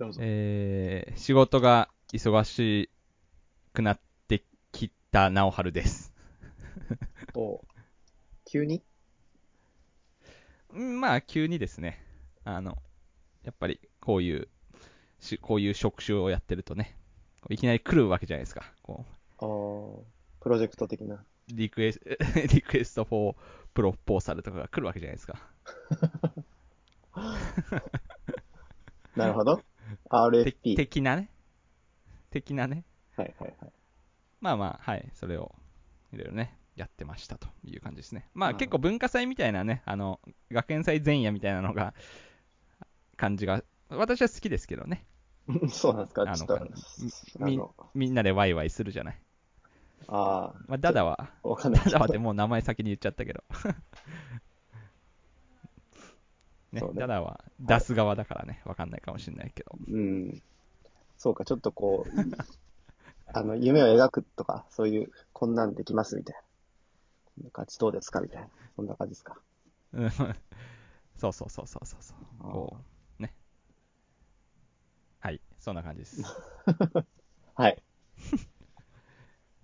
どうぞ。えー、仕事が忙しくなってきた直春です。お急に？うんまあ、急にですね。あの、やっぱり、こういう、しこういう職種をやってるとね、いきなり来るわけじゃないですか。こあープロジェクト的な。う、リクエス、リクエストフォープロポーサルとかが来るわけじゃないですか。なるほど。て RFP。的なね。的なね。はいはいはい。まあまあ、はい、それを、いろいろね、やってましたという感じですね。まあうん結構文化祭みたいなね、あの、学園祭前夜みたいなのが、感じが、私は好きですけどね。そうなんですか？あのみみんなでワイワイするじゃない？あまあ、ダダは、ダダはってもう名前先に言っちゃったけど。ねねダダは出す側だからね、わかんないかもしれないけど。うん。そうか、ちょっとこう、あの、夢を描くとか、そういう、こんなんできますみたいな。こんな感じどうですかみたいな。そんな感じですか。うん そうそうそうそうそうこう、ね。はい、そんな感じです。はい。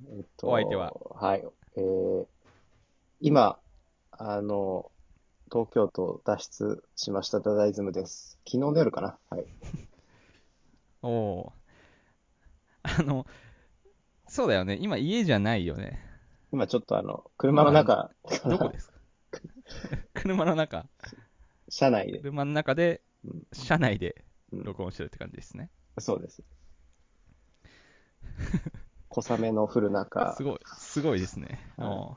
えっと、お相手は？はい。えー、今、あの、東京都を脱出しましたダダイズムです。昨日の夜かな？はい。お おー。あの、そうだよね。今家じゃないよね。今ちょっとあの、車の中、どこですか？車の中。車内で、車の中でうん、車内でうん録音してるって感じですね。そうです。小雨の降る中す、ごい、すごいですね。はいお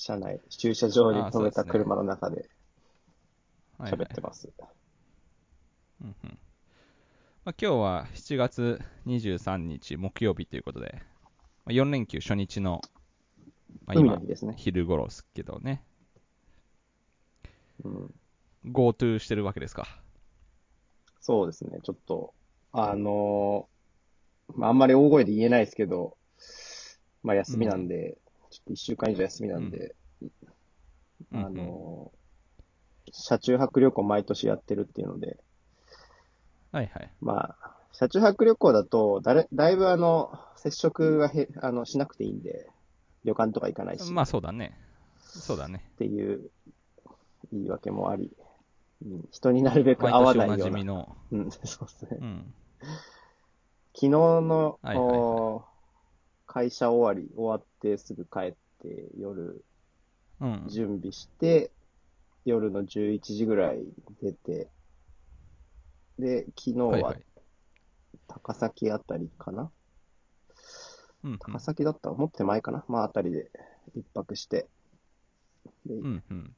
車内、駐車場に止めた車の中で喋ってます。うんうんまあ、今日は7月23日木曜日ということで、まあ、4連休初日の、まあ、今海の日、ですね。昼頃ですけどね、うん、GoTo してるわけですか？そうですね。ちょっと、あのーまあ、あんまり大声で言えないですけど、まあ、休みなんで、ちょっと一週間以上休みなんで、うんうんあのー車中泊旅行毎年やってるっていうので、はいはい。まあ、車中泊旅行だと、だれ、だいぶあの、接触がへ、あの、しなくていいんで、旅館とか行かないし、まあそうだね。そうだね。っていう言い訳もあり、うん、人になるべく毎会わなないような。じみの。うん、そうですね。うん。昨日の、はいはいはいお会社終わり、終わってすぐ帰って、夜うん。準備して、夜の11時ぐらい出て、で、昨日ははいはい。高崎あたりかな、うんうん高崎だった？もっと手前かな？まああたりで一泊して。でうんうん。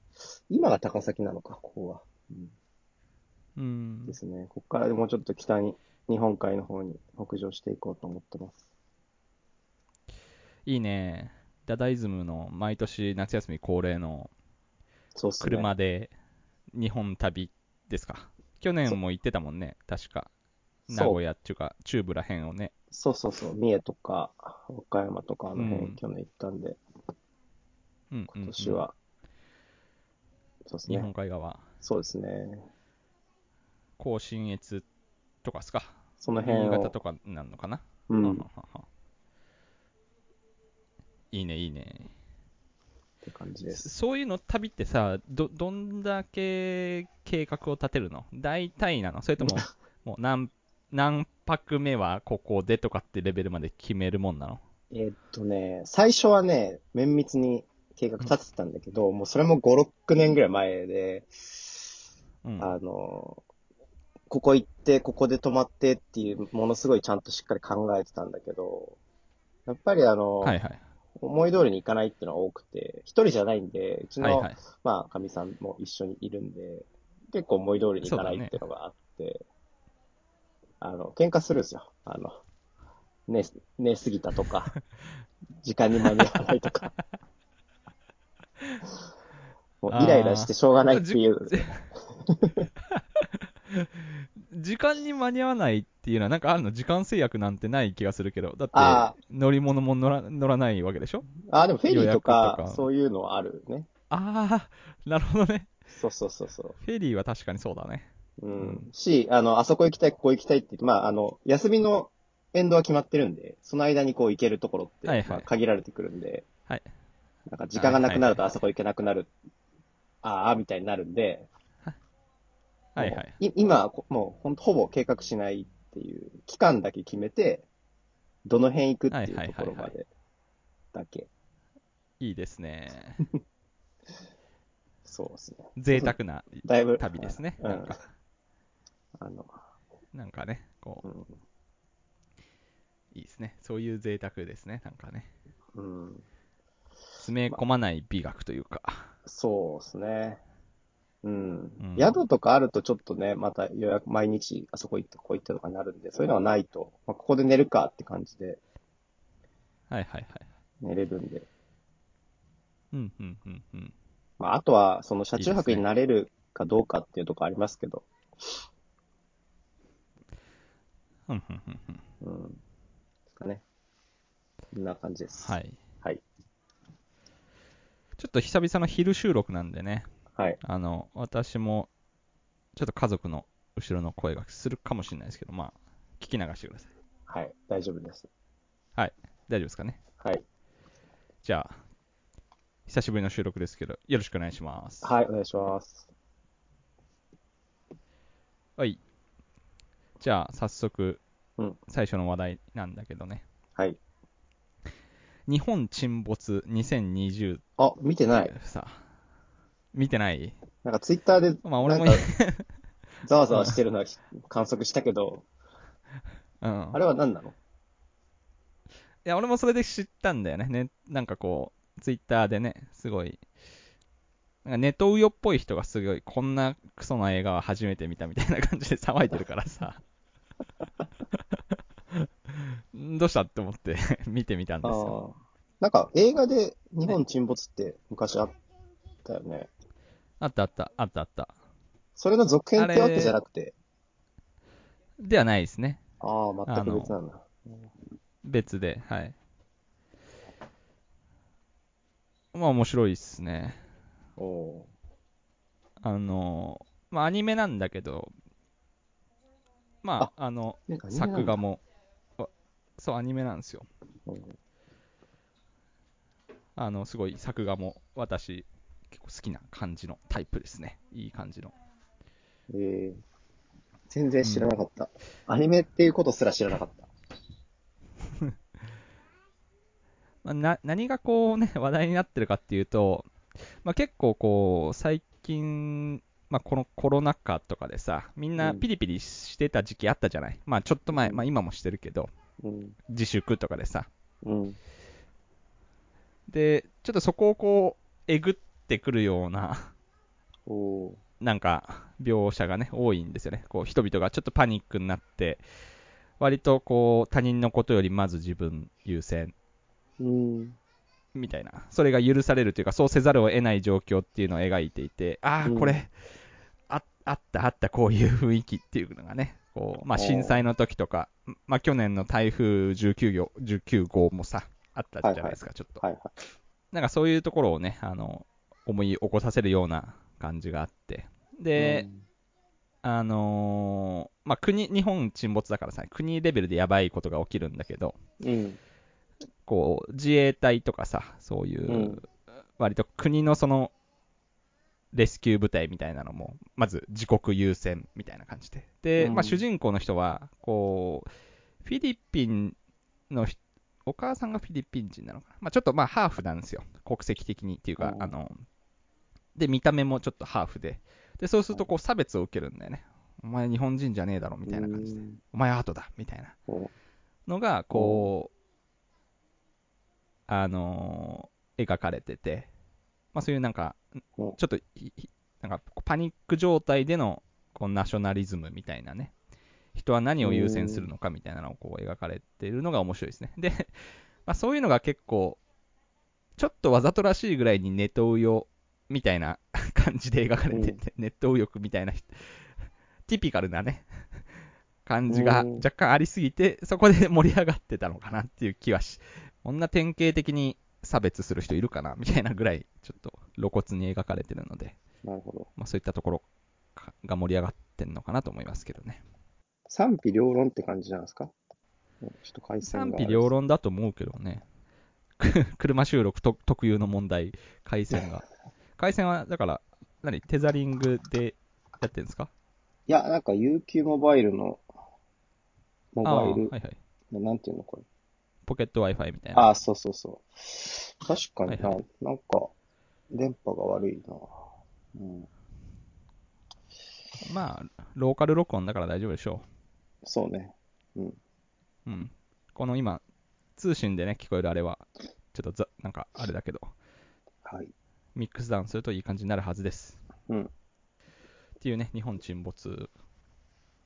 今が高崎なのか、ここは。うんうんですね。ここからもうちょっと北に、日本海の方に北上していこうと思ってます。いいね。ダダイズムの毎年夏休み恒例のそうっすね。車で日本旅ですか？去年も行ってたもんね、確か。名古屋っていうか、中部ら辺をね。そうそうそう。三重とか、岡山とかあの辺、うん去年行ったんで、うんうんうん今年は、そうですね日本。海側。そうですね。甲信越とかですか？その辺を。新潟とかなのかな？うん。っははははいいね、いいね。て感じです。そういうの旅ってさ、ど、どんだけ計画を立てるの？大体なの？それとも、もう何、何泊目はここでとかってレベルまで決めるもんなの？えーっとね、最初はね、綿密に計画立ててたんだけど、もうそれも5、6年ぐらい前で、うん。あの、ここ行って、ここで泊まってっていう、ものすごいちゃんとしっかり考えてたんだけど、やっぱりあの、はいはい。思い通りにいかないっていうのが多くて、一人じゃないんで、うちの、はいはい。まあ、かみさんも一緒にいるんで、結構思い通りにいかないっていうのがあって、あの、喧嘩するんですよ。あの、寝、寝すぎたとか、時間に間に合わないとか。もうイライラしてしょうがないっていう。時間に間に合わないっていうのは、なんかあるの時間制約なんてない気がするけど、だあって乗り物も乗ら乗らないわけでしょ？あ、でもフェリーと予約かとかそういうのはあるね。ああ、なるほどね。そうそうそうそう。フェリーは確かにそうだね。うん。し、あの、あそこ行きたい、ここ行きたいって言って、まあ、あの、休みのエンドは決まってるんで、その間にこう行けるところって、はいはいまあ、限られてくるんで、はい。なんか時間がなくなるとあそこ行けなくなる、ああ、みたいになるんで、はいはい。今、こもうほほぼ計画しないっていう、期間だけ決めて、どの辺行くっていうところまでだけ。いいですね。そうですね。贅沢なだいぶ。旅ですね。うんなんか、あの、なんかね、こうんう、いいですね。そういう贅沢ですね。なんかね。うん、詰め込まない美学というか。そうですね。うん。うん宿とかあるとちょっとね、また予約、毎日あそこ行ってここ行ってとかになるんで、そういうのがないと、まあ、ここで寝るかって感じではいはいはい。寝れるんで。うんうんうんうん。まあ、あとは、その車中泊になれるかどうかっていうところありますけど、うんうんうんうんうん。ですかね。こんな感じです。。はいい。はい。ちょっと久々の昼収録なんでね、はい。あの、私も、ちょっと家族の後ろの声がするかもしれないですけど、まあ、聞き流してください。はい。大丈夫です。大丈夫ですかね？はい。じゃあ、久しぶりの収録ですけど、よろしくお願いします。はい、お願いします。はい。じゃあ、早速うん、最初の話題なんだけどね。はい。日本沈没2020あ、見てない。さ、見てない？なんかツイッターで、まあ俺も ざわざわしてるのは観測したけど、うん。あれは何なの？いや、俺もそれで知ったんだよね。ねなんかこう、ツイッターでね、すごい、なんかネトウヨっぽい人がすごい、こんなクソな映画は初めて見たみたいな感じで 騒いでるからさ。どうしたって思って見てみたんですよ。なんか映画で日本沈没って昔あったよね。あったあった、あったあった。それの続編ってわけじゃなくて、ではないですね。ああ、全く別なんだ。別で、はい。まあ面白いっすね。おおあの、まあアニメなんだけど、まあ、あの、作画も、あそう、アニメなんですよ。うんあの、すごい作画も私、好きな感じのタイプですね。いい感じの。ええ全然知らなかった、アニメっていうことすら知らなかった。まあ、な何がこうね、話題になってるかっていうと、まあ、結構こう、最近、まあ、このコロナ禍とかでさ、みんなうんピリピリしてた時期あったじゃない？まあ、ちょっと前、うんまあ、今もしてるけど、うん。自粛とかでさ。うん。で、ちょっとそこをこう、えぐってくるような、なんか、描写がね、多いんですよね。こう、人々がちょっとパニックになって、割とこう、他人のことよりまず自分優先。みたいな。それが許されるというか、そうせざるを得ない状況っていうのを描いていて、ああ、うんこれ、ああったあった、こういう雰囲気っていうのがね、こう、まあ、震災の時とか、まあ、去年の台風19号 ,19 号もさ、あったじゃないですか、ちょっと。はいはい。なんかそういうところをね、あの、思い起こさせるような感じがあって。で、あのーまあ、国、日本沈没だからさ、国レベルでやばいことが起きるんだけど、うん。こう、自衛隊とかさ、そういう、うん割と国のその、レスキュー部隊みたいなのも、まず自国優先みたいな感じで。で、うんまあ、主人公の人は、こう、フィリピンの人お母さんがフィリピン人なのかな？まあ、ちょっとまあ、ハーフなんですよ。国籍的にっていうか、うんあの、で、見た目もちょっとハーフで。で、そうすると、こう、差別を受けるんだよね。お前日本人じゃねえだろ、みたいな感じで。うんお前アートだ、みたいなおのが、こう、あのー描かれてて、まあそういうなんか、おちょっとなんかパニック状態でのこうナショナリズムみたいなね、人は何を優先するのかみたいなのをこう描かれているのが面白いですね。で、まあ、そういうのが結構、ちょっとわざとらしいぐらいにネトウヨみたいな 感じで描かれてて、ネット右翼みたいな人、ティピカルなね、感じがうん若干ありすぎて、そこで盛り上がってたのかなっていう気はし、こんな典型的に差別する人いるかなみたいなぐらい、ちょっと露骨に描かれてるので、なるほど。まあ、そういったところかが盛り上がっってんのかなと思いますけどね。賛否両論って感じなんですか？ちょっと回線賛が。否両論だと思うけどね。車収録と特有の問題、回線が。回線は、だから、何？テザリングでやってるんですか？いや、なんか UQ モバイルの、モバイル、はいはい。なんていうのこれ？ポケット Wi-Fi みたいな。ああ、そうそうそう。確かにな、はいはなんか、電波が悪いな。うん、まあ、ローカル録音だから大丈夫でしょそうね。うん。う。うん。この今、通信でね、聞こえるあれは、ちょっとざ、なんか、あれだけど、はい。ミックスダウンするといい感じになるはずです。うん。っていうね、日本沈没、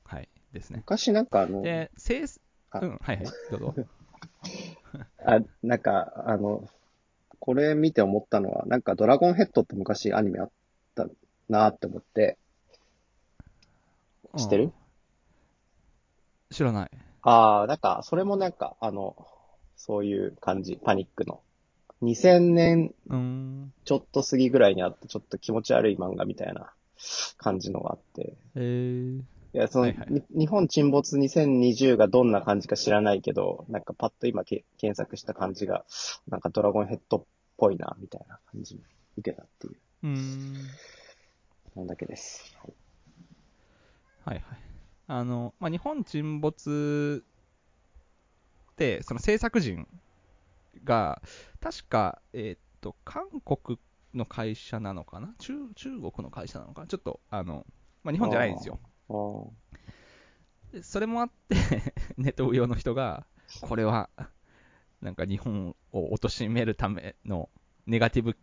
はい、ですね。昔なんかあの、で、せいあうん、はいはい、どうぞ。あ、なんか、あの、これ見て思ったのは、なんかドラゴンヘッドって昔アニメあったなって思って、知ってる、うん知らない。ああ、なんか、それもなんか、あの、そういう感じ、パニックの。2000年うーん。ちょっと過ぎぐらいにあって、ちょっと気持ち悪い漫画みたいな感じのがあって。えー、いや、その、はいはいに日本沈没2020がどんな感じか知らないけど、なんかパッと今け検索した感じが、なんかドラゴンヘッドっぽいな、みたいな感じ受けたっていう、うーん。なんだけです。はいはいはい。あの、まあ、日本沈没って、その制作人が、確か、えーっと、韓国の会社なのかな？中中国の会社なのかな？ちょっと、あの、まあ、日本じゃないんですよ。それもあって、ネット上の人が、これは、なんか日本を貶めるためのネガティブ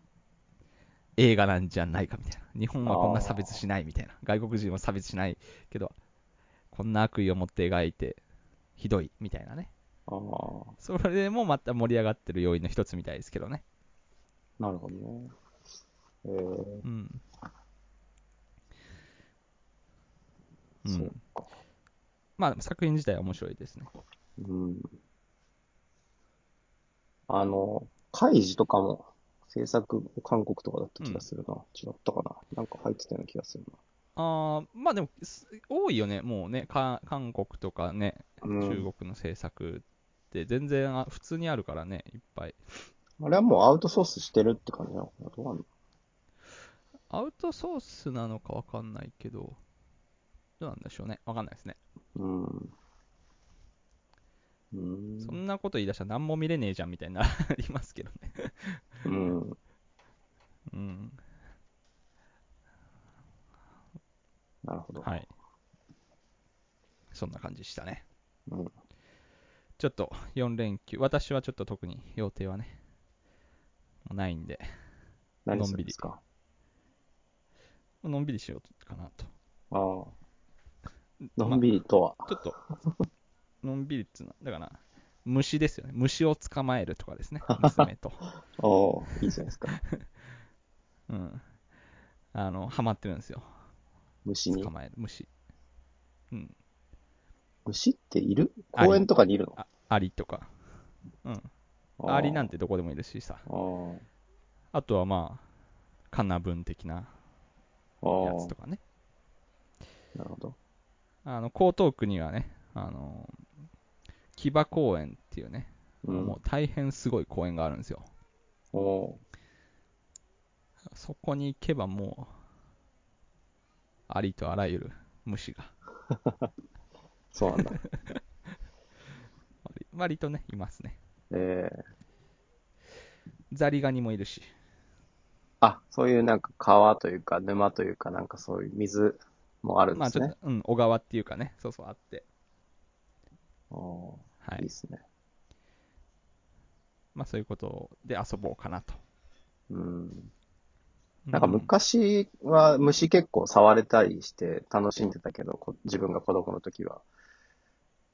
映画なんじゃないかみたいな。日本はこんな差別しないみたいな。外国人は差別しないけど、こんな悪意を持って描いて、ひどいみたいなね。あー、それもまた盛り上がってる要因の一つみたいですけどね。なるほどね。えー、うん。う。そうんか。まあ、作品自体は面白いですね。うん。あの、カイジとかも制作韓国とかだった気がするな。違ったかななんか入ってたような気がするあーまあでも、す多いよね、もうね、か韓国とかね。中国の制作って全然あ普通にあるからね、いっぱい。あれはもうアウトソースしてるって感じなのかな？どうなんの？アウトソースなのかわかんないけど、どうなんでしょうね、わかんないですね。うん。うん。そんなこと言い出したら何も見れねえじゃんみたいになりますけどね。うん。うん。なるほど。はい。そんな感じでしたね。うん。ちょっと4連休、私はちょっと特に予定はね、ないんで、何するんですか？のんびりしようかなと。ああ。のんびりとは？ちょっと、のんびりっつうのは、だから、虫ですよね。虫を捕まえるとかですね、娘と。おおいいじゃないですか。うん。あの、ハマってるんですよ。虫に捕。まえる、虫。うん。虫っている？アリ公園とかにいるの？あアリとか。うん。アリなんてどこでもいるしさ。あーあとはまあ、カナブン的な。やつとかね。なるほど。あの、江東区にはね、あの、木場公園っていうね、うん。もう大変すごい公園があるんですよ。おそこに行けばもう、ありとあらゆる虫がー そうなんだ。割 割とね、いますね。ええザリガニもいるし。あ、そういうなんか川というか沼というかなんかそういう水もあるんですね。まあちょっと、うん、小川っていうかね、そうそうあって。おーはいい。いですね。まあそういうことで遊ぼうかなと。うん。なんかう昔は虫結構触れたりして楽しんでたけど、こ自分が子供の時は。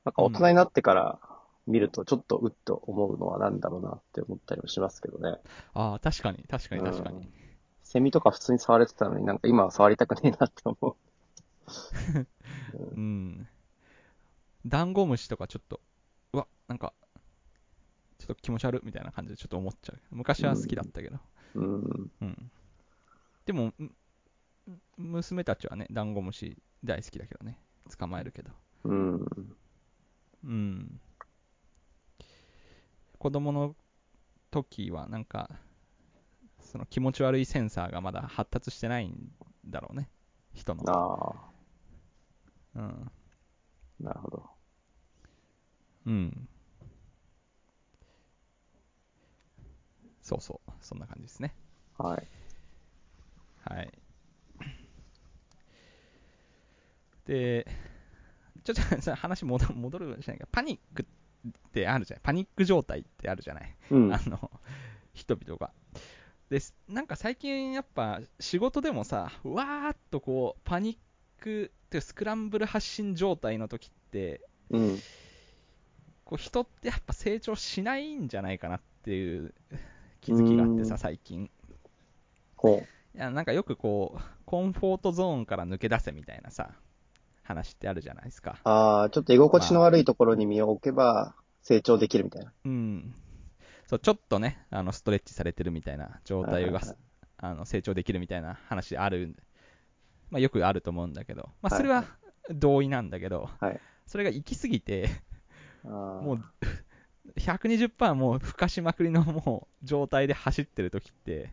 なんか大人になってから見るとちょっとうっと思うのはなんだろうなって思ったりもしますけどね。ああ、確かに、確かに、確かに。セミとか普通に触れてたのになんか今は触りたくねえなって思う。うん。ダンゴムシとかちょっと、うわ、なんか、ちょっと気持ち悪いみたいな感じでちょっと思っちゃう。昔は好きだったけど。うん。うん。でも、ん娘たちはね、ダンゴムシ大好きだけどね。捕まえるけど。うん。うん。子供の時はなんか、その気持ち悪いセンサーがまだ発達してないんだろうね。人の。あうん。あ、なるほど。うん。そうそう。そんな感じですね。はい。はい。で、ちょっとさ話戻る戻るじゃないか。パニックってあるじゃない。パニック状態ってあるじゃない。うん。あの、人々が。で、なんか最近やっぱ仕事でもさ、わーっとこう、パニックっていうスクランブル発信状態の時って、うん。こう人ってやっぱ成長しないんじゃないかなっていう気づきがあってさ、うん最近。ほいや、なんかよくこう、コンフォートゾーンから抜け出せみたいなさ、話ってあるじゃないですか。う。ああ、ちょっと居心地の悪いところに身を置けば成長できるみたいな。うん。そう、ちょっとね、あの、ストレッチされてるみたいな状態があの、成長できるみたいな話ある、まあよくあると思うんだけど、まあそれはは同意なんだけど、はい。それが行き過ぎて、あもう、120%もう、ふかしまくりのもう、状態で走ってる時って、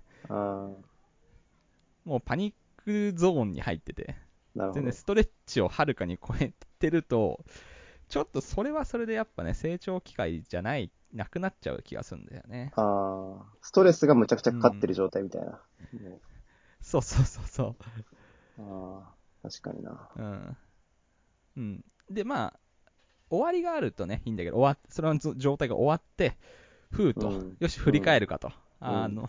もうパニックゾーンに入ってて、全然。ストレッチをはるかに超えてると、ちょっとそれはそれでやっぱね、成長機会じゃない、なくなっちゃう気がするんだよね。ああ、ストレスがむちゃくちゃかかってる状態みたいな。ねそうそうそうそああ、確かにな。う。うん。うん。で、まあ、終わりがあるとね、いいんだけど、終わっその状態が終わって、ふうと、うんよし、振り返るかと。んあの、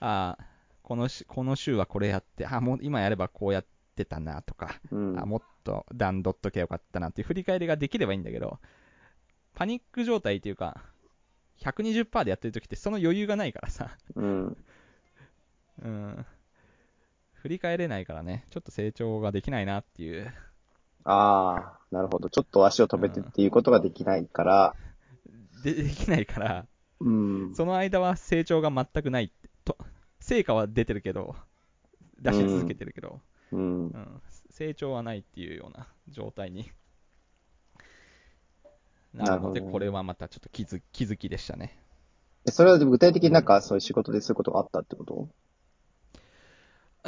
あーこのし、この週はこれやって、あ、もう今やればこうやってたなとか、うん。あもっと段取っとけばよかったなっていう振り返りができればいいんだけど、パニック状態っていうか、120%でやってる時ってその余裕がないからさ、うん。うん、振り返れないからね、ちょっと成長ができないなっていう、ああ、なるほど。ちょっと足を止めてっていうことができないから、でできないから、うん。その間は成長が全くないっ成果は出てるけど、出し続けてるけど、うんう。ん、成長はないっていうような状態になるので、これはまたちょっと気づ気づきでしたね。えそれは具体的になんかそういう仕事でそういうことがあったってこと？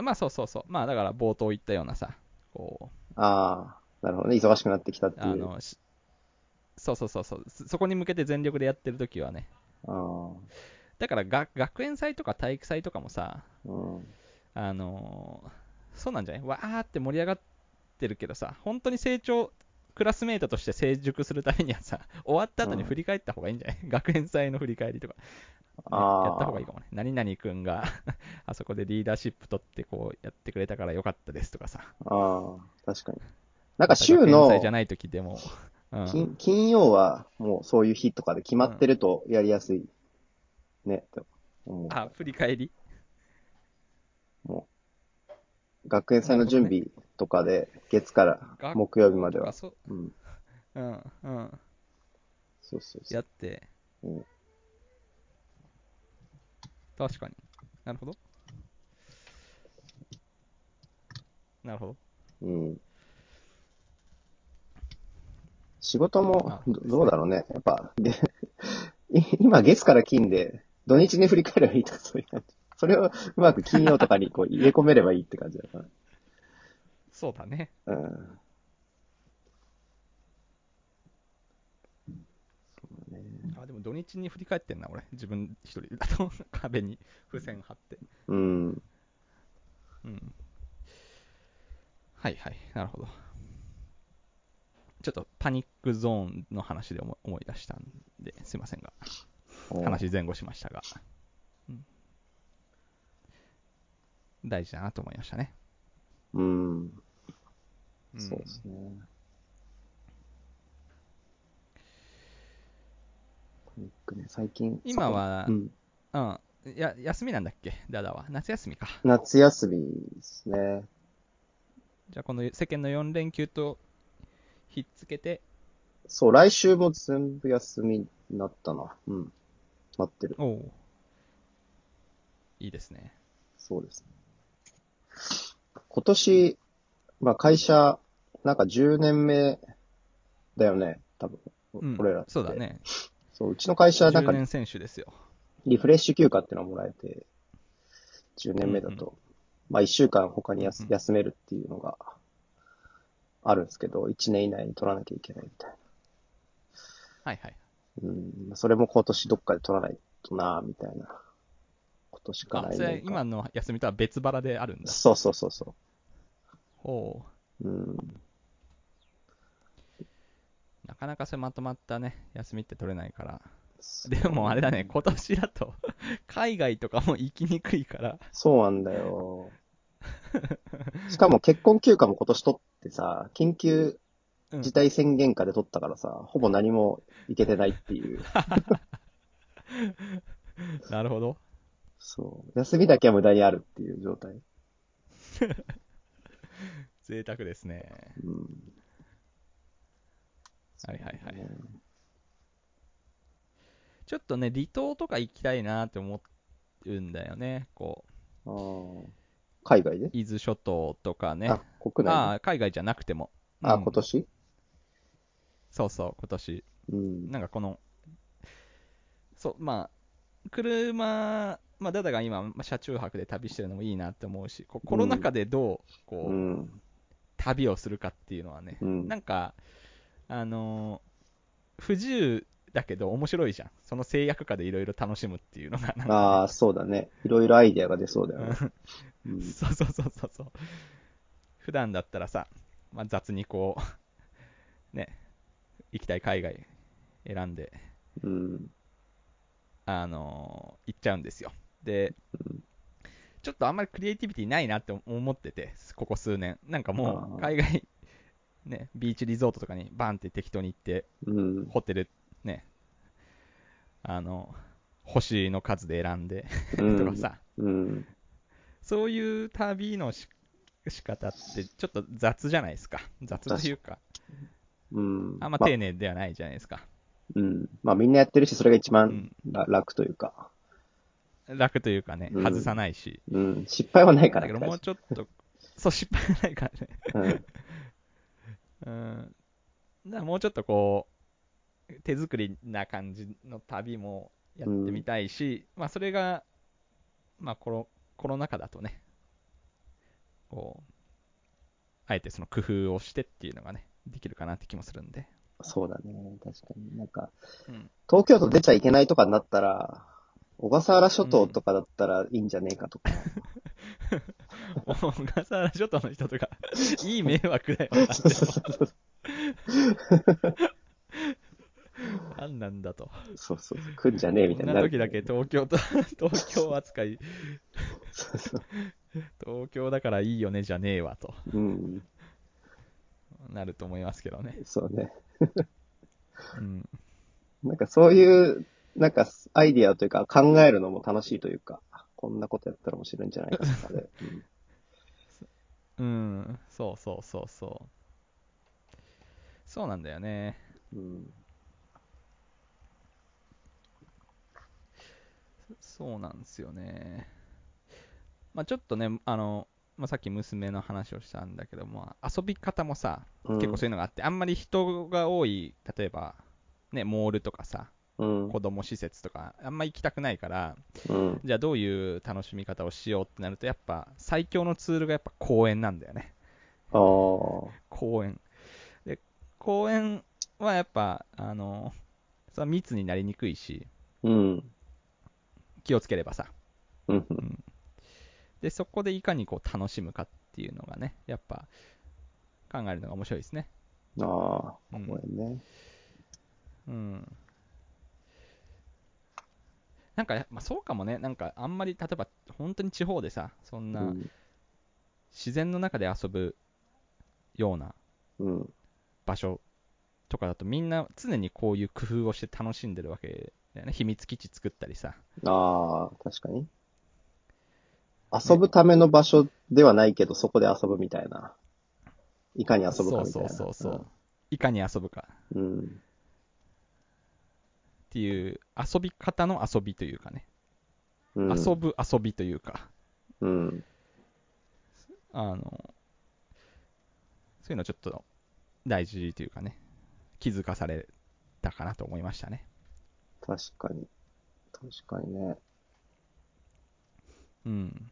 まあそうそうそう。まあだから冒頭言ったようなさ、こう、ああ、なるほどね。忙しくなってきたっていう。あの、しそうそうそうそう、そそこに向けて全力でやってる時はね、あだからが学園祭とか体育祭とかもさ、あ、うん。あのーそうなんじゃない？わーって盛り上がってるけどさ、本当に成長、クラスメートとして成熟するためにはさ、終わった後に振り返った方がいいんじゃない、学園祭の振り返りとか、やった方がいいかもね。何々くんが あそこでリーダーシップ取ってこうやってくれたからよかったですとかさ。ああ、確かに。なんか週の祭じゃない時でも、うん、金金曜はもうそういう日とかで決まってるとやりやすい。ね、と思う。あ、振り返り？もう、学園祭の準備とかで、月から学木曜日までは。そうん。うん、うん。そうそうそう。やって、うん確かに。なるほど。なるほど。うん。仕事もあど、どうだろうね。やっぱ、でい 今月から金で、土日に振り返ればいいとかそういう感じ。それをうまく金曜とかにこう入れ込めればいいって感じだかそうだね。ら。うん。そうね。あ、でも土日に振り返ってんな、俺。自分一人だと壁に付箋貼って。うん。うん。はいはい。なるほど。ちょっとパニックゾーンの話で思思い出したんで、すいませんが、話前後しましたが、うん、大事だなと思いましたね。うん。うんそうですね。ね、最近。今はうん。うん。や、休みなんだっけ？ダダは。夏休みか。夏休みですね。じゃあこの世間の4連休とひっつけて、そう、来週も全部休みになったな。うん。待ってる。おお。いいですね。そうですね。今年、まあ会社なんか10年目だよね、多分。うん俺らって。そうだ。ね。そう、うちの会社はなん10か年選手ですよ。リフレッシュ休暇っていうのがもらえて、10年目だと、まあ1週間他にやすうんうん休めるっていうのがあるんですけど、1年以内に取らなきゃいけないみたいはいはい。な。うん、それも今年どっかで取らないとなみたいな。今年かあ、来それ年か。今の休みとは別腹であるんだ。そうそうそうそほう。う。うん。なかなかそれまとまったね、休みって取れないから。そうでもあれだね、今年だと、海外とかも行きにくいから。そうなんだよ。しかも結婚休暇も今年取ってさ、緊急うん事態宣言下で取ったからさ、ほぼ何も行けてないっていう。なるほど。そう。休みだけは無駄にあるっていう状態。贅沢ですね。うん。はいはいはい。ちょっとね、離島とか行きたいなって思うんだよね。こう、あー海外で、伊豆諸島とかね。あ、国内で？ああ、海外じゃなくても。あ、うん今年？そうそう、今年。うん。なんかこの、そう、まあ、車、まあ、ダダが今、まあ車中泊で旅してるのもいいなって思うし、こうコロナ禍でどう、こう、うん。旅をするかっていうのはね、うんなんか、あのー不自由だけど面白いじゃん。その制約下でいろいろ楽しむっていうのが、ああ、そうだね。いろいろアイデアが出そうだよね。うん。そうそうそうそうそう。普段だったらさ、まあ、雑にこう、ね、行きたい海外選んで、うん。あのー行っちゃうんですよ。でうん、ちょっとあんまりクリエイティビティないなって思ってて、ここ数年。なんかもう、海外、ね、ビーチリゾートとかにバンって適当に行って、うん。ホテル、ね、あの、星の数で選んで、うん とかさ、うん。そういう旅のし仕方ってちょっと雑じゃないですか。雑というか、うん。あんま丁寧ではないじゃないですか。うん。まあみんなやってるし、それが一番楽というか。楽というかね、うん外さないし。うん。失敗はないからだけどもうちょっと、そう、失敗がないからね。うん。うん。だからもうちょっとこう、手作りな感じの旅もやってみたいし、まあそれが、まあコロコロナ禍だとね、こう、あえてその工夫をしてっていうのがね、できるかなって気もするんで。そうだね。確かに。なんか、うん。東京都出ちゃいけないとかになったら、小笠原諸島とかだったらいいんじゃねえかとか。小笠原諸島の人とか、いい迷惑だよな。そうそうそう何なんだと。そうそうそう。来んじゃねえみたいになる。こんな時だけ東京と、東京扱い、そうそう。東京だからいいよねじゃねえわとうん。なると思いますけどね。そうね。うん。なんかそういう、なんかアイディアというか考えるのも楽しいというか、こんなことやったら面白いんじゃないかとかで。うん、そうそうそうそう。そうなんだよね。うん。うんそうなんですよね。まあちょっとね、あの、まあ、さっき娘の話をしたんだけども、遊び方もさ、うん結構そういうのがあって、あんまり人が多い、例えば、ね、モールとかさ、うん。子供施設とか、あんま行きたくないから、うん。じゃあどういう楽しみ方をしようってなると、やっぱ最強のツールがやっぱ公園なんだよね。公園。で、公園はやっぱ、あの、そ密になりにくいし、うん。気をつければさ。うん。うんで、そこでいかにこう楽しむかっていうのがね、やっぱ考えるのが面白いですね。ああ、公うん園ね。うん。なんか、まあ、そうかもね、なんかあんまり、例えば本当に地方でさ、そんう。なん自然の中で遊ぶようなうん。場所とかだとみんな常にこういう工夫をして楽しんでるわけだよね。秘密基地作ったりさ。ああ、確かに。遊ぶための場所ではないけど、そこで遊ぶみたいな。いかに遊ぶかみたいな。そうそうそうそう。いかに遊ぶかうん。っていう遊び方の遊びというかね。うん。遊ぶ遊びというか、うん。あの、そういうのちょっと大事というかね、気づかされたかなと思いましたね。確かに。確かにね。うん。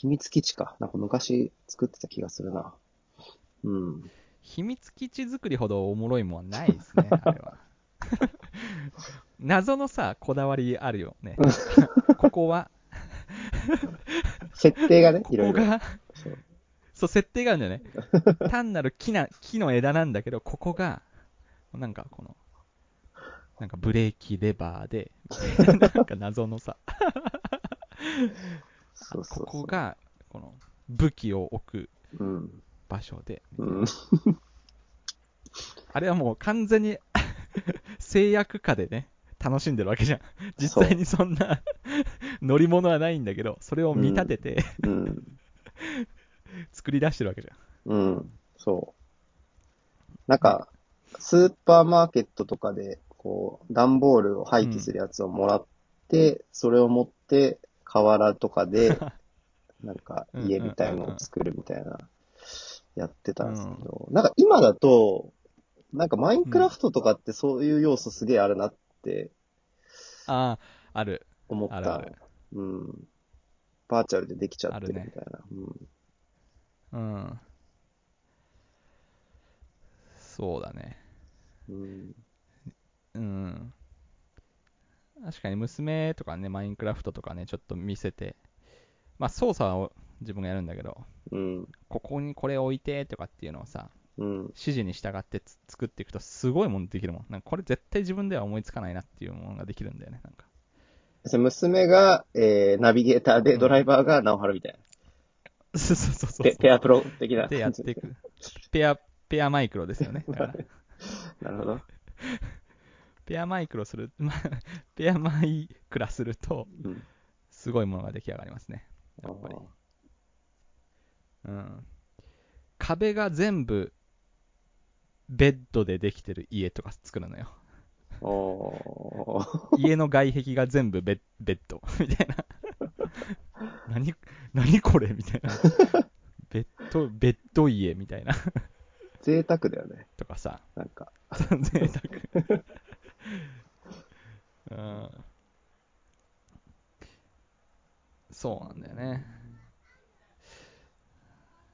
秘密基地か。なんか昔作ってた気がするな。うん。秘密基地作りほどおもろいもんはないですね、あれは。謎のさ、こだわりあるよね。ここは、設定がね、こいろいろ。こが、そう設定があるんだよね。単なる木な、木の枝なんだけど、ここが、なんかこの、なんかブレーキレバーで、ななんか謎のさ、ここが、この武器を置くうん。場所で、うん。あれはもう完全に 制約下でね、楽しんでるわけじゃん。実際にそんな 乗り物はないんだけど、それを見立ててうん。作り出してるわけじゃん。うん。そう。なんか、スーパーマーケットとかで、こう、段ボールを廃棄するやつをもらって、それを持って、河原とかで、なんか、家みたいのを作るみたいな、やってたんですけど、なんか今だと、なんかマインクラフトとかってそういう要素すげえあるなってああ、ある。思った。あるあるうん。バーチャルでできちゃってるみたいな。うん。そうだね。うん。うん。うん。確かに娘とかね、マインクラフトとかね、ちょっと見せて、まあ操作を自分がやるんだけど、うん。ここにこれ置いてとかっていうのをさ、うん。指示に従ってつ作っていくとすごいものできるもん。なんかこれ絶対自分では思いつかないなっていうものができるんだよね。なんか娘が、えー、ナビゲーターで、ドライバーが直春みたいそうそうそうな。そうペペアプロ的な。でやっていく。ペア、ペアマイクロですよね。だから なるほど。ペアマイクロする、ま あペアマイクラすると、うん。すごいものが出来上がりますね。あやっぱり。うん。壁が全部、ベッドでできてる家とか作るのよ。家の外壁が全部ベッベッドみたいな。何、何これ？みたいな。ベッド、ベッド家みたいな。贅沢だよね。とかさ。なんか。贅沢。うん。そうなんだよね。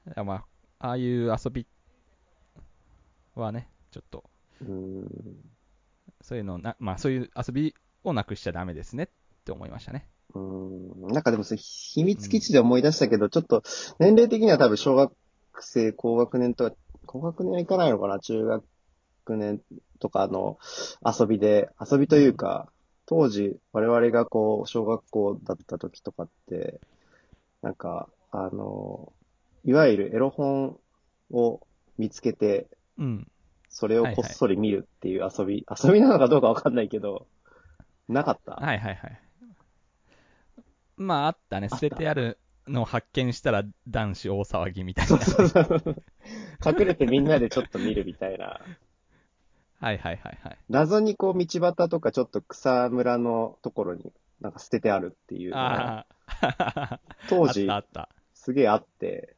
いやまあ、ああいう遊びはね、ちょっと、うん。そういうのな、まあそういう遊びをなくしちゃダメですねって思いましたね。うん。なんかでもそれ秘密基地で思い出したけど、ちょっと、年齢的には多分小学生、高学年とか、高学年はいかないのかな中学年とかの遊びで、遊びというか、当時、我々がこう、小学校だった時とかって、なんか、あの、いわゆるエロ本を見つけて、うん。それをこっそり見るっていう遊び、遊びなのかどうかわかんないけど、なかった？はいはいはい。まああったね。捨ててあるのを発見したら男子大騒ぎみたいな。そうそうそう。隠れてみんなでちょっと見るみたいな。はいはいはいはい。謎にこう道端とかちょっと草むらのところになんか捨ててあるっていうのがああ。あっ当時たあった。すげえあって、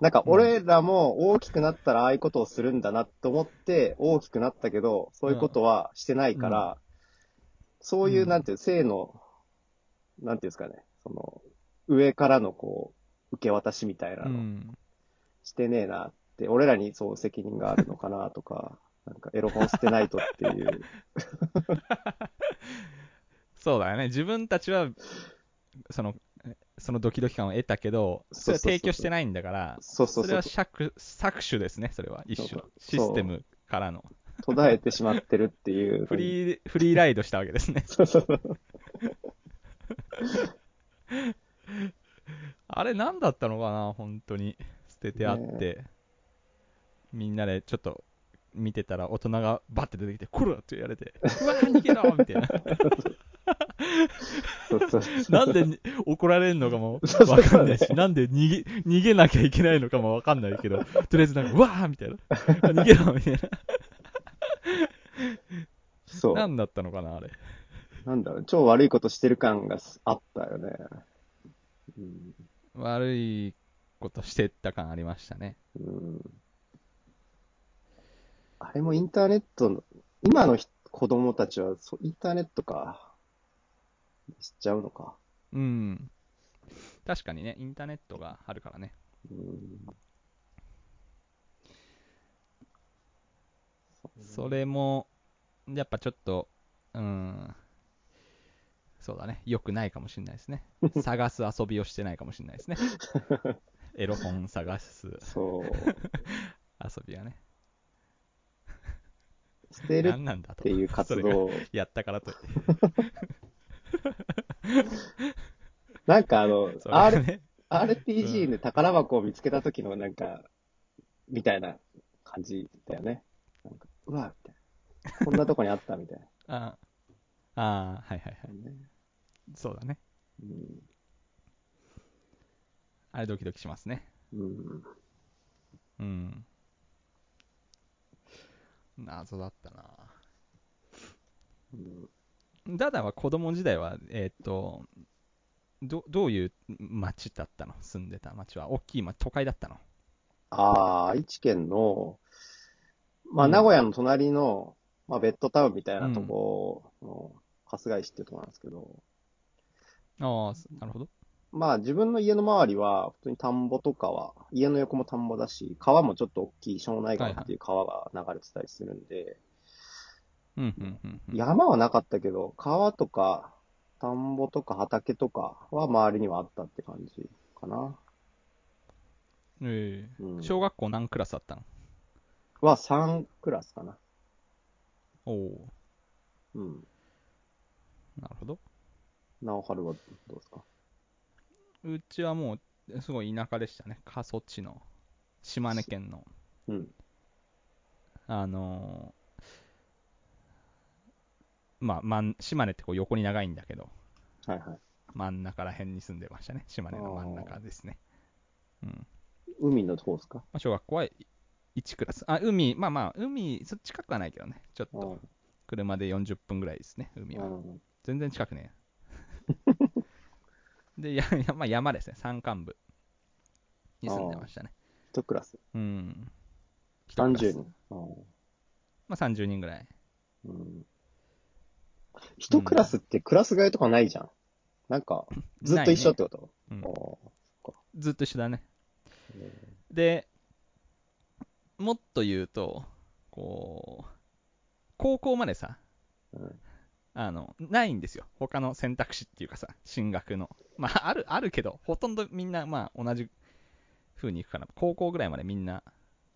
なんか俺らも大きくなったらああいうことをするんだなと思って大きくなったけど、そういうことはしてないから、そういうう、んなんていう、性の、なんていうんですかね、その、上からのこう、受け渡しみたいなのうん。してねえなって、俺らにそう責任があるのかなとか、なんかエロ本捨てないとっていう。そうだよね。自分たちは、その、そのドキドキ感を得たけど、それは提供してないんだから、そうそうそうそれは。搾搾取ですね、それは。一種。システムからの。途絶えてしまってるっていう。フリー、フリーライドしたわけですね。そうそうそう。あれ何だったのかな、本当に。捨ててあって、みんなでちょっと見てたら大人がバッて出てきて、こらって言われて、うわー逃げろみたいな。そうそうそうなんでに怒られるのかもそうそうわかんないし、なんで逃げ、逃げなきゃいけないのかもわかんないけど、とりあえずなんか、うわーみたいな。あ逃げろみたいそう。な。ななんだったのかな、あれ。んだろう、超悪いことしてる感があったよね。うん。悪いことしてった感ありましたね。うん、あれもインターネットの、今のひ子供たちはそうインターネットか。知っちゃうのか。うん。確かにね、インターネットがあるからね。うん。それも、やっぱちょっと、うん、そうだね、良くないかもしれないですね。探す遊びをしてないかもしれないですね。エロ本探すそう。遊びはね。捨てるっ。ていう活動。やったからと。なんかあの、それが R、ね、RPG で宝箱を見つけた時のなんか、みたいな感じだよね。なんか、うわ、みたいな。こんなとこにあったみたい ああー、はいはいはい。なね。そうだね。うん。あれドキドキしますね。うん。うん。謎だったな。うんダダは子供時代は、えーっと、どどういう町だったの？住んでた町は。大きい町、都会だったの？ああ、愛知県の、まあ、うん名古屋の隣の、まあ、ベッドタウンみたいなとこの、春日井市っていうところなんですけど、ああ、なるほど。まあ、自分の家の周りは、普通に田んぼとかは、家の横も田んぼだし、川もちょっと大きい庄内川っていう川が流れてたりするんで、うん、うん、うんうん。山はなかったけど、川とか、田んぼとか畑とかは周りにはあったって感じかな。ええうん小学校何クラスあったの？は3クラスかな。おおうん。なるほど。直春はどうですか？うちはもう、すごい田舎でしたね。過疎地の、島根県の、うん。あのーまあ、まん、島根ってこう横に長いんだけど、はいはい。真ん中ら辺に住んでましたね。島根の真ん中ですね。うん。海のとこですか？まあ、小学校は1クラス。あ、海、まあまあ、海、そ近くはないけどね。ちょっうんと、車で40分ぐらいですね、海は。うん全然近くねえ。で、や やまあ、山ですね。山間部に住んでましたね。一クラス。うん。一クラス30人。うんまあ、30人ぐらい。うん一クラスってクラス替えとかないじゃん。なんか、ずっと一緒ってこと、うんあずっと一緒だね。ーで、もっと言うと、こう、高校までさ、うんあの、ないんですよ。他の選択肢っていうかさ、進学の。まあ、ある、あるけど、ほとんどみんな、まあ、同じ風に行くから、高校ぐらいまでみんな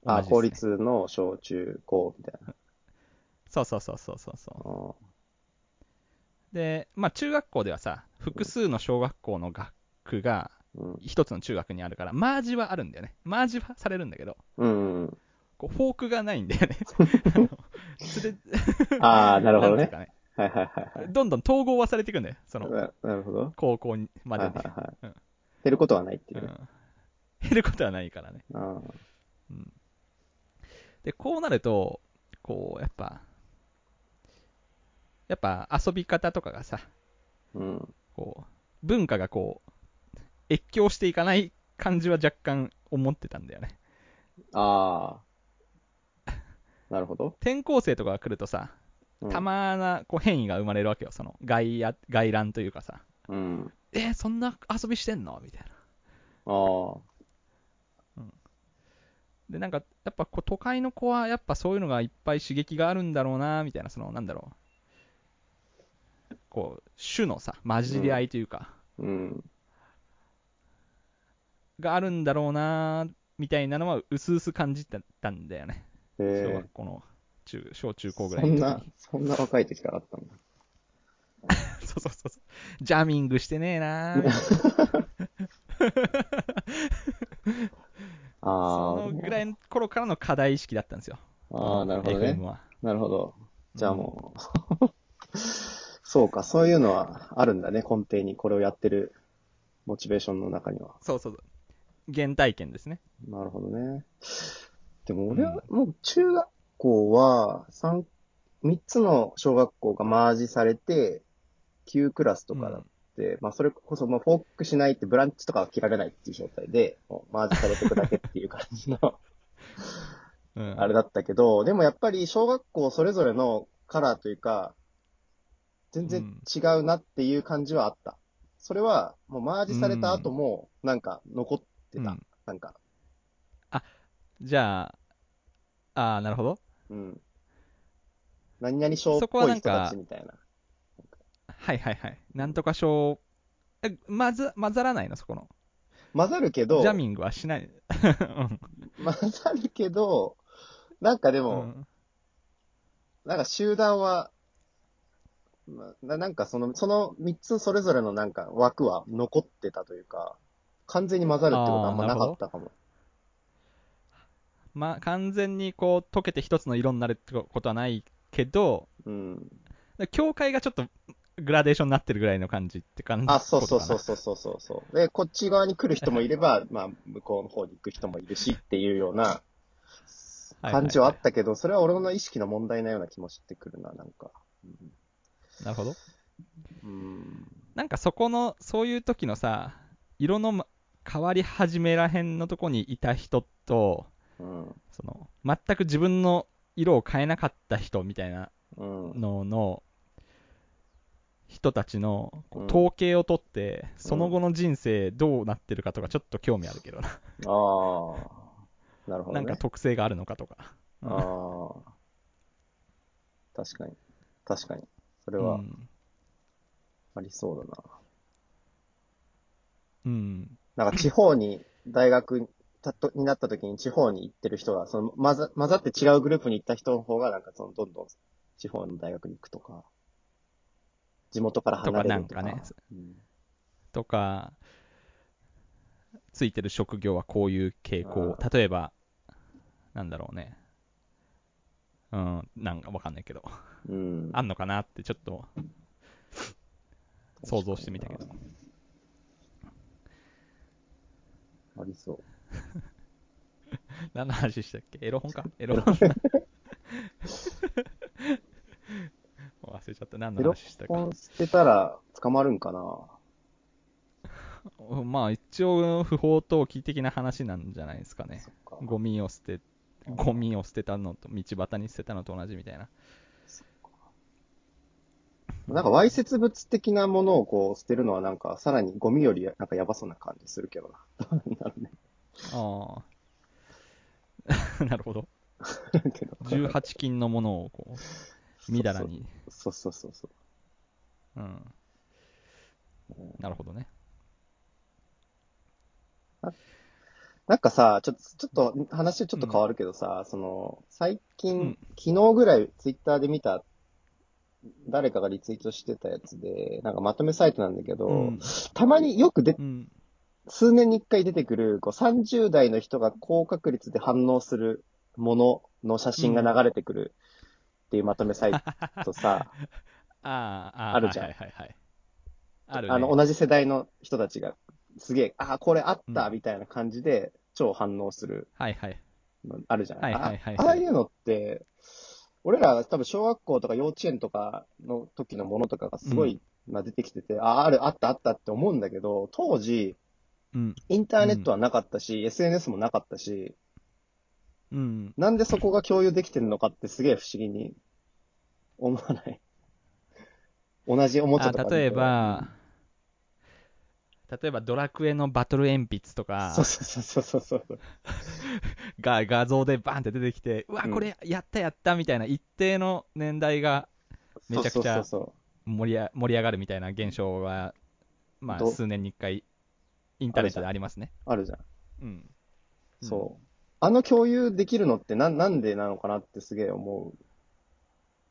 同じね。公立の小中高みたいな。そうそうそうそうそうそう。あで、まあ、中学校ではさ、複数の小学校の学区が。一つの中学にあるから、マージはあるんだよね。マージはされるんだけど、うんうん。こうフォークがないんだよね。あああ、なるほどねはいはいはいはい。どんどん統合はされていくんだよ。その、ななるほど。高校にまではいねはいはい。うん減ることはないっていううね。ん減ることはないからね。あうんで、こうなると、こう、やっぱ、やっぱ遊び方とかがさ、ーうん。こう、文化がこう、越境していかない感じは若干思ってたんだよね。ああ。なるほど。転校生とかが来るとさ、うんたまなこう変異が生まれるわけよ。その外野、外乱というかさ、うん。えーそんな遊びしてんの？みたいな。ああ。で、なんか、やっぱこう都会の子は、やっぱそういうのがいっぱい刺激があるんだろうな、みたいな、その、なんだろう。こう、種のさ、混じり合いというか、うん。があるんだろうな、みたいなのは、うすうす感じてたんだよね。小え学校の中、小中高ー、ぐらいそんなに。、そんな若い時からあったんだ。そうそうそうそう。ジャミングしてねえな ああ。そのぐらいの頃からの課題意識だったんですよ。ああ、なるほどね。は。なるほど。じゃあもう、そうか、そういうのはあるんだね、根底にこれをやってるモチベーションの中には。そうそうそう。原体験ですね。なるほどね。でも俺は、もう中学校は、三、三つの小学校がマージされて、9クラスとかだって、まあそれこそもうフォークしないってブランチとかは切られないっていう状態で、マージされていくだけっていう感じのうん。あれだったけど、でもやっぱり小学校それぞれのカラーというか、全然違うなっていう感じはあった。それは、もうマージされた後も、なんか残ってた。うんなんか、じゃあ、ああ、なるほど。うん。何々賞っぽいんかたちみたいな。はいはいはい。なんとか賞、え、まず、混ざらないの？そこの。混ざるけど、ジャミングはしない。うん混ざるけど、なんかでも、うんなんか集団は、まななんかその、その3つそれぞれのなんか枠は残ってたというか、完全に混ざるってことはあんまなかったかも。まあ、完全にこう、溶けて一つの色になるってことはないけど、うん。境界がちょっとグラデーションになってるぐらいの感じって感じ。あ、そうそうそうう。そうそうそうそう。で、こっち側に来る人もいれば、まあ、向こうの方に行く人もいるしっていうような感じはあったけど、それは俺の意識の問題なような気もしてくるな、なんか。なるほど。うん。なんかそこの、そういう時のさ、色のま変わり始めらへんのとこにいた人と、うん。その、全く自分の色を変えなかった人みたいなうん。のの、人たちの統計を取って、その後の人生どうなってるかとかちょっと興味あるけどな。ああ。なるほど、ね。なんか特性があるのかとか。うんああ。確かに。確かに。それはうん。ありそうだな。うん。なんか地方に、大学たとになった時に地方に行ってる人が、その混ざ混ざって違うグループに行った人の方が、なんかそのどんどん地方の大学に行くとか、地元から離れるとか。とかなんかねうんとか、ついてる職業はこういう傾向。あ例えば、なんだろうね。うん、なんかわかんないけど。うん。あんのかなってちょっと想像してみたけど。ありそう。何の話したっけ？エロ本か？エロ本 忘れちゃった。何のエロ話したか。本捨てたら捕まるんかな？まあ一応不法投棄的な話なんじゃないですかね。ゴミを捨て、ゴミを捨てたのと道端に捨てたのと同じみたいな。なんか、わいせつ物的なものをこう捨てるのはなんか、さらにゴミよりなんかやばそうな感じするけどな。どうなんだろうね。ああ。なるほど。けど18金のものをこう、みだらに。そうそうそうそう。うん。なるほどね。なんかさ、ちょっと、ちょっと話ちょっと変わるけどさ、その、最近、昨日ぐらいツイッターで見た、誰かがリツイートしてたやつで、なんかまとめサイトなんだけど、うん。たまによくで、うん。数年に一回出てくる、こう30代の人が高確率で反応するものの写真が流れてくるっていうまとめサイトさ、ああ、ああ、あるじゃんはいはいはい。あるね。あの、同じ世代の人たちが、すげえ、あ、これあったうんみたいな感じで、超反応するはいはい。のあるじゃないはいはいはいあああいうのって、俺ら多分小学校とか幼稚園とかの時のものとかがすごい、まあ出てきてて、あ、ある、あったあったって思うんだけど、当時、うん。インターネットはなかったし、SNS もなかったし、うん。なんでそこが共有できてるのかってすげえ不思議に思わない。同じおもちゃとか例えば、例えばドラクエのバトル鉛筆とかそうそうそうそうそう。が画像でバーンって出てきて、うわ、うんこれやったやったみたいな一定の年代がめちゃくちゃそうそうそう盛りあ盛り上がるみたいな現象が、まあど数年に一回インターネットでありますね。あるじゃん。うん。そう。あの共有できるのってな、なんでなのかなってすげえ思う。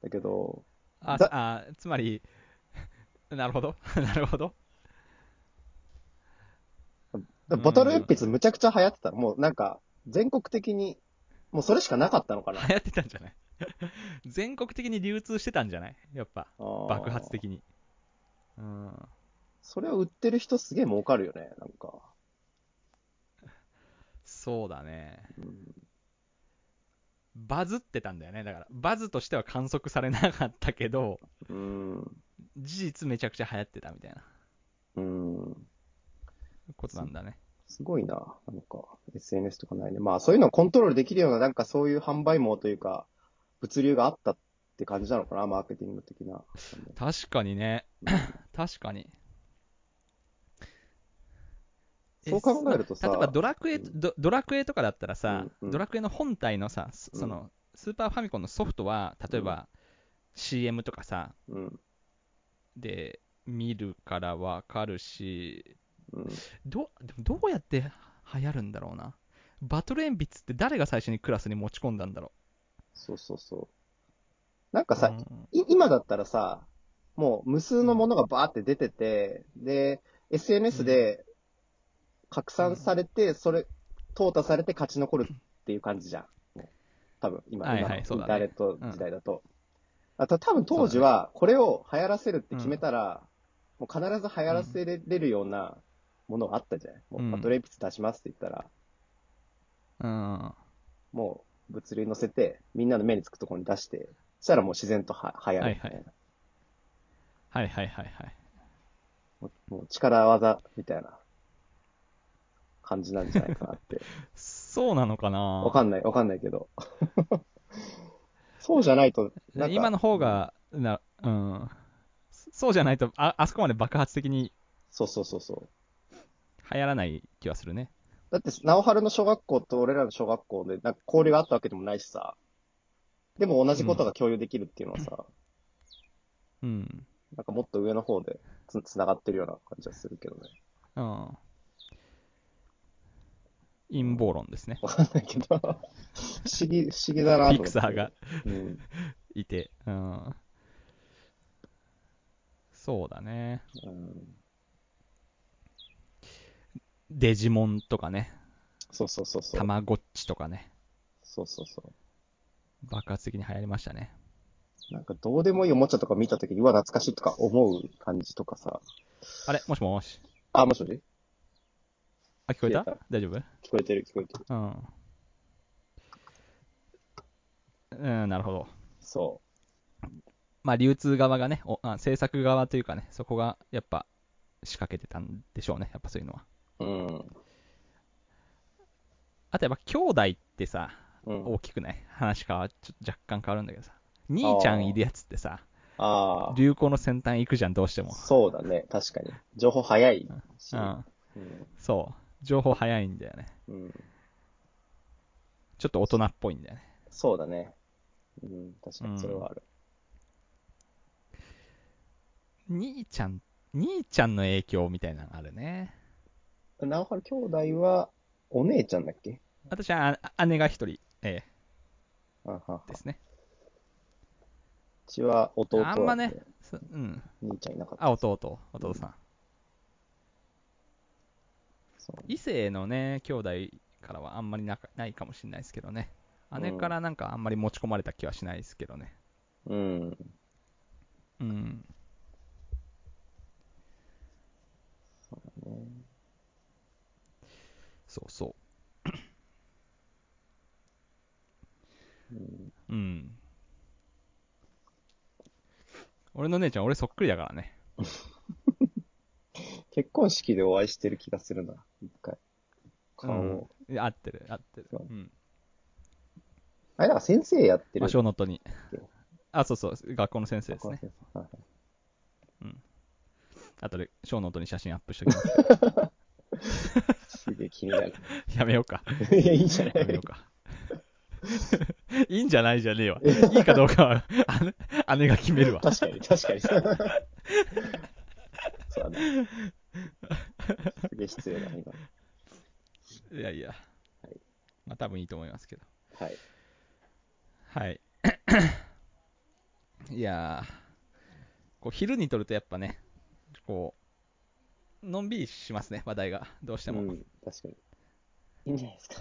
だけど、あだあ、つまり、なるほど。なるほど。バトル鉛筆むちゃくちゃ流行ってた。もうなんか、全国的に、もうそれしかなかったのかな。流行ってたんじゃない？全国的に流通してたんじゃない？やっぱ、爆発的に。うん。それを売ってる人すげえ儲かるよね、なんか。そうだね。うんバズってたんだよね。だから、バズとしては観測されなかったけど、うん。事実めちゃくちゃ流行ってたみたいなうん。ことなんだね。すごいな。なんか、SNS とかないね。まあ、そういうのをコントロールできるような、なんかそういう販売網というか、物流があったって感じなのかな、マーケティング的な。確かにね。確かに。そう考えるとさ例えばドラクエ、うんドドラクエとかだったらさ、うんうんドラクエの本体のさ、そうんその、スーパーファミコンのソフトは、例えば CM とかさ、うん。で見るからわかるし、うん。どでもどうやって流行るんだろうな。バトル鉛筆って誰が最初にクラスに持ち込んだんだろそうそうそう。なんう。かさ、うんい今だったらさ、もう無数のものがバーって出てて、で、SNS で拡散されて、それ、淘汰されて勝ち残るっていう感じじゃん。多分、今、はい今のインタはいそうだねーネット時代だと。あと多分当時は、これを流行らせるって決めたら、もう必ず流行らせれるようなものがあったじゃない。もうんうバトル鉛筆出しますって言ったら、うん。もう物流乗せて、みんなの目につくところに出して、そしたらもう自然とは流行るみたいな。はいはいはいはい。もうもう力技みたいな感じなんじゃないかなって。そうなのかな？わかんない、わかんないけど。そうじゃないと、今の方、が、な、うん。そうじゃないと、あ、あそこまで爆発的にそうそうそうそう。流行らない気はするね。だって、直春の小学校と俺らの小学校で、なんか交流があったわけでもないしさ。でも同じことが共有できるっていうのはさ、うん。なんかもっと上の方でつ、つながってるような感じはするけどね。うん。陰謀論ですね。わかんないけど。不思議、不思議だなと思って。ピクサーがうん。いて。うん。そうだね。うん。デジモンとかね。そうそうそうそう。たまごっちとかね。そうそうそう。爆発的に流行りましたね。なんかどうでもいいおもちゃとか見たときに、うわ、懐かしいとか思う感じとかさ。あれ？もしもし。あ、もしもし？あ、聞こえた大丈夫？聞こえてる聞こえてる。うん。うん、なるほど。そまあ、流通側がね、おあ制作側というかね、そこがやっぱ仕掛けてたんでしょうね、やっぱそういうのは。う。うん。あとやっぱ兄弟ってさ、うん。大きくない？話がちょっと若干変わるんだけどさ、兄ちゃんいるやつってさ、ああ。流行の先端行くじゃん、どうしても。そうだね。確かに。情報早いし。うん、うん。そう。情報早いんだよね。うん。ちょっと大人っぽいんだよね。そうだね。うん。確かにそれはある。兄ちゃん、兄ちゃんの影響みたいなのがあるね。直春兄弟は、お姉ちゃんだっけ？私はあ姉が一人、えあははえですね。うちは弟はあんまね、そうん。兄ちゃんいなかった。あ、弟、弟さん。異性のね、兄弟からはあんまりなかないかもしれないですけどね。姉からなんかあんまり持ち込まれた気はしないですけどね。うん。うん。そう。そうそうん。う。うん。俺の姉ちゃん、俺そっくりだからね。結婚式でお会いしてる気がするな。一回。顔を。合ってる、合ってる。そううん。あれ、なんか先生やってまあ、る。小ノートに。あ、そうそう、学校の先生ですね。はいはいあとでショーノートに写真アップしときます。すげえ気になる。やめようか。いや、いいじゃないやめようか。いいんじゃないじゃねえわ。いいかどうかは、姉姉が決めるわ。確かに、確かに。そうだね。すげえ失礼だな、今。いやいや。はいまあ多分いいと思いますけど。はい。はい。いやー、こう昼に撮るとやっぱね、こう、のんびりしますね、話題が。どうしても。うん、確かに。いいんじゃないですか。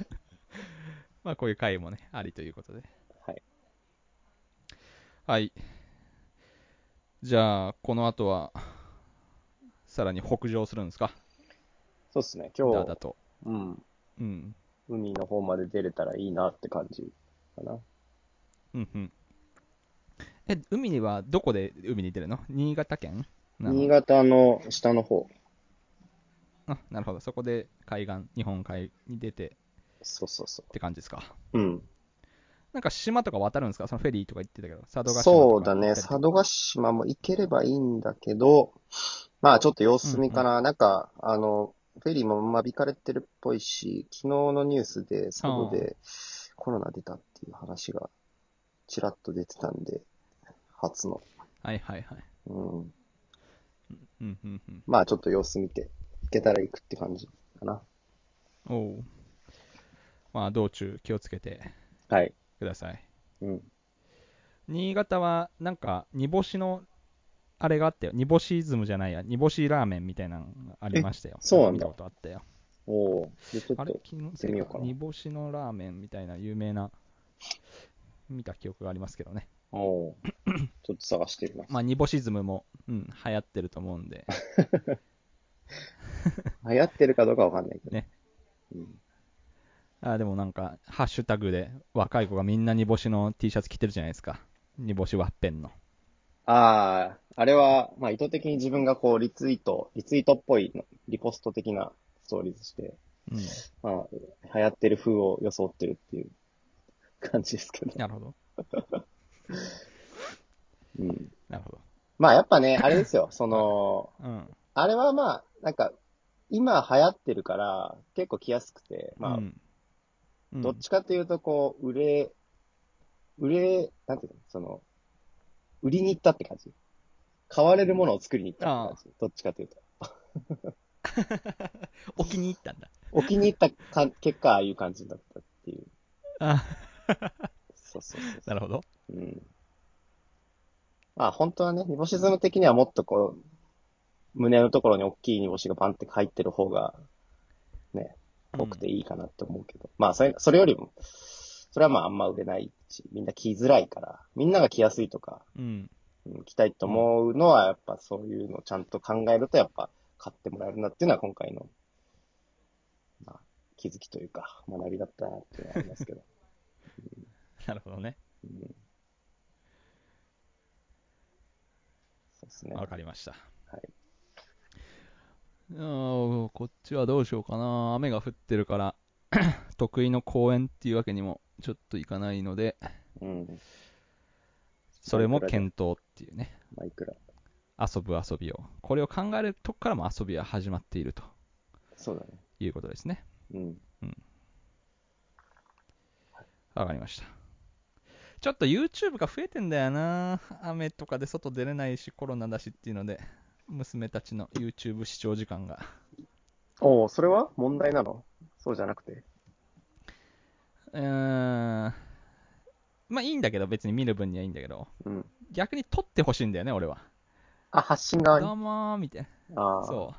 まあこういう回もね、ありということで。はい。はい。じゃあ、この後は、さらに北上するんですか？そうっすね、だ今日、だと。うん、うん。海の方まで出れたらいいなって感じかな。うんうん。え、海にはどこで海に出るの？新潟県？なの新潟の下の方。うあなるほど。そこで海岸、日本海に出てそうそうそって感じですか？う。うん。なんか島とか渡るんですか？そのフェリーとか言ってたけど、佐渡島とかそうだね。佐渡島も行ければいいんだけど、まあちょっと様子見かな。なんか、あの、フェリーも間引かれてるっぽいし、昨日のニュースで佐渡でコロナ出たっていう話がちらっと出てたんで、初の。はいはいはい。うん。うんうんうん。まあちょっと様子見て、行けたら行くって感じかな。おう。まあ、道中気をつけてはい。ください。うん。新潟は、なんか、煮干しの、あれがあったよ。煮干しイズムじゃないや。煮干しラーメンみたいなのがありましたよ。えそうなんだ見たことあったよ。おおで、ちょっあれと、昨日ようかな煮干しのラーメンみたいな有名な、見た記憶がありますけどね。おおちょっと探してみます。まあ、煮干しイズムも、うん、流行ってると思うんで。流行ってるかどうかわかんないけど。ね。うん。あでもなんか、ハッシュタグで若い子がみんな煮干しの T シャツ着てるじゃないですか。煮干しワッペンの。ああ、あれは、まあ意図的に自分がこうリツイート、リツイートっぽいの、リポスト的なストーリーズして、うん。まあ、流行ってる風を装ってるっていう感じですけど。なるほど。うん。なるほど。まあやっぱね、あれですよ、その、うん。あれはまあ、なんか、今流行ってるから、結構着やすくて、まあ、うんうんどっちかというと、こう、売れ、売れ、なんていうの、その、売りに行ったって感じ。買われるものを作りに行ったって感じ。どっちかというと。置きに行ったんだ。置きに行ったか結果、ああいう感じだったっていう。あそうそうそうなるほど。うん。まあ本当はね、煮干しズム的にはもっとこう、胸のところに大きい煮干しがバンって入ってる方が、ね、多くていいかなって思うけど。まあそれ、それよりも、それはまああんま売れないし、みんな着づらいから、みんなが着やすいとか、うん。うん着たいと思うのはやっぱそういうのをちゃんと考えるとやっぱ買ってもらえるなっていうのは今回の、まあ気づきというか学びだったなっていうのはありますけど。なるほどね。うんそうですね。わかりました。はい。あーこっちはどうしようかな。雨が降ってるから、得意の公園っていうわけにもちょっといかないので、うん。それも検討っていうね。まあ、いくら。遊ぶ遊びを。これを考えるとこからも遊びは始まっているとそうだね。いうことですね。うん。わかりました。ちょっと YouTube が増えてんだよな。雨とかで外出れないし、コロナだしっていうので、娘たちの YouTube 視聴時間が。おおそれは？問題なの？そうじゃなくて。うーん。まあいいんだけど、別に見る分にはいいんだけど、うん。逆に撮ってほしいんだよね、俺は。あ、発信側に？どうもー、みたいな。ああ。そう。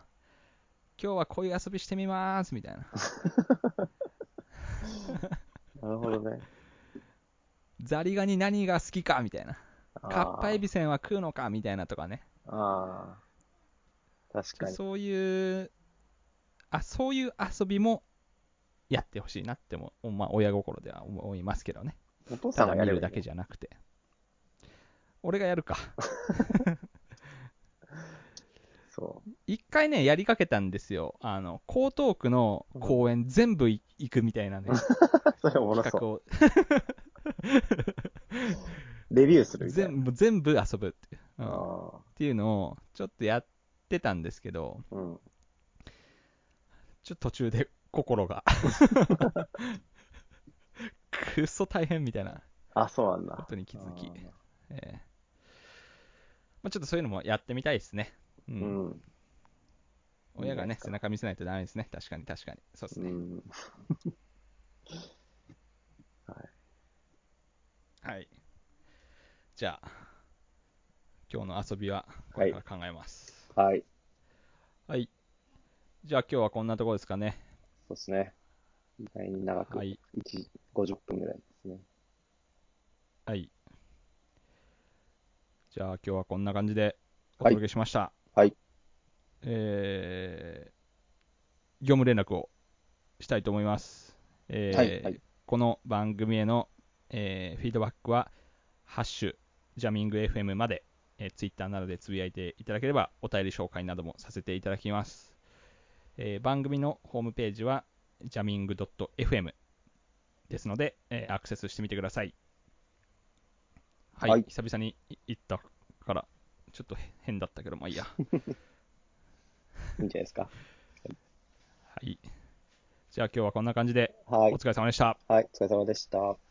今日はこういう遊びしてみまーす、みたいな。なるほどね。ザリガニ何が好きか、みたいな。あカッパエビせんは食うのか、みたいなとかね。ああ。確かに。そういう、あ、そういう遊びもやってほしいなっても、まあ、親心では思いますけどね。お父さんがやればいいねだけじゃなくて。俺がやるか。そ一回ね、やりかけたんですよ。あの、江東区の公園全部い行くみたいなね、う。それおもろそう。レビューするみたいな。全部、全部遊ぶっていう,、うん、っあていうのを、ちょっとやってたんですけど、あ。うん。ちょっと途中で心が、くっそ大変みたいなあ、そうなんだ。ことに気づきええまあ、ちょっとそういうのもやってみたいですね。う。うんん。親がね、いいですか背中見せないとダメですね。確かに、確かに。そうですね。うん。はい。じゃあ、今日の遊びはこれから考えます。はい。はい。じゃあ今日はこんなところですかね。そうですね。意外に長く、はい。1、50分ぐらいですね。はい。じゃあ今日はこんな感じでお届けしました。はい。えー、業務連絡をしたいと思います。えーはいはいこの番組への、えーフィードバックは、ハッシュ、ジャミング FM まで、えー、ツイッターなどでつぶやいていただければ、お便り紹介などもさせていただきます。えー番組のホームページは jamming.fm ですので、えーアクセスしてみてください。はい、はい久々に行ったから、ちょっと変だったけど、まあいいや。いいんじゃないですか。はい。じゃあ今日はこんな感じで、はいお。疲れ様でした。はい、お疲れ様でした。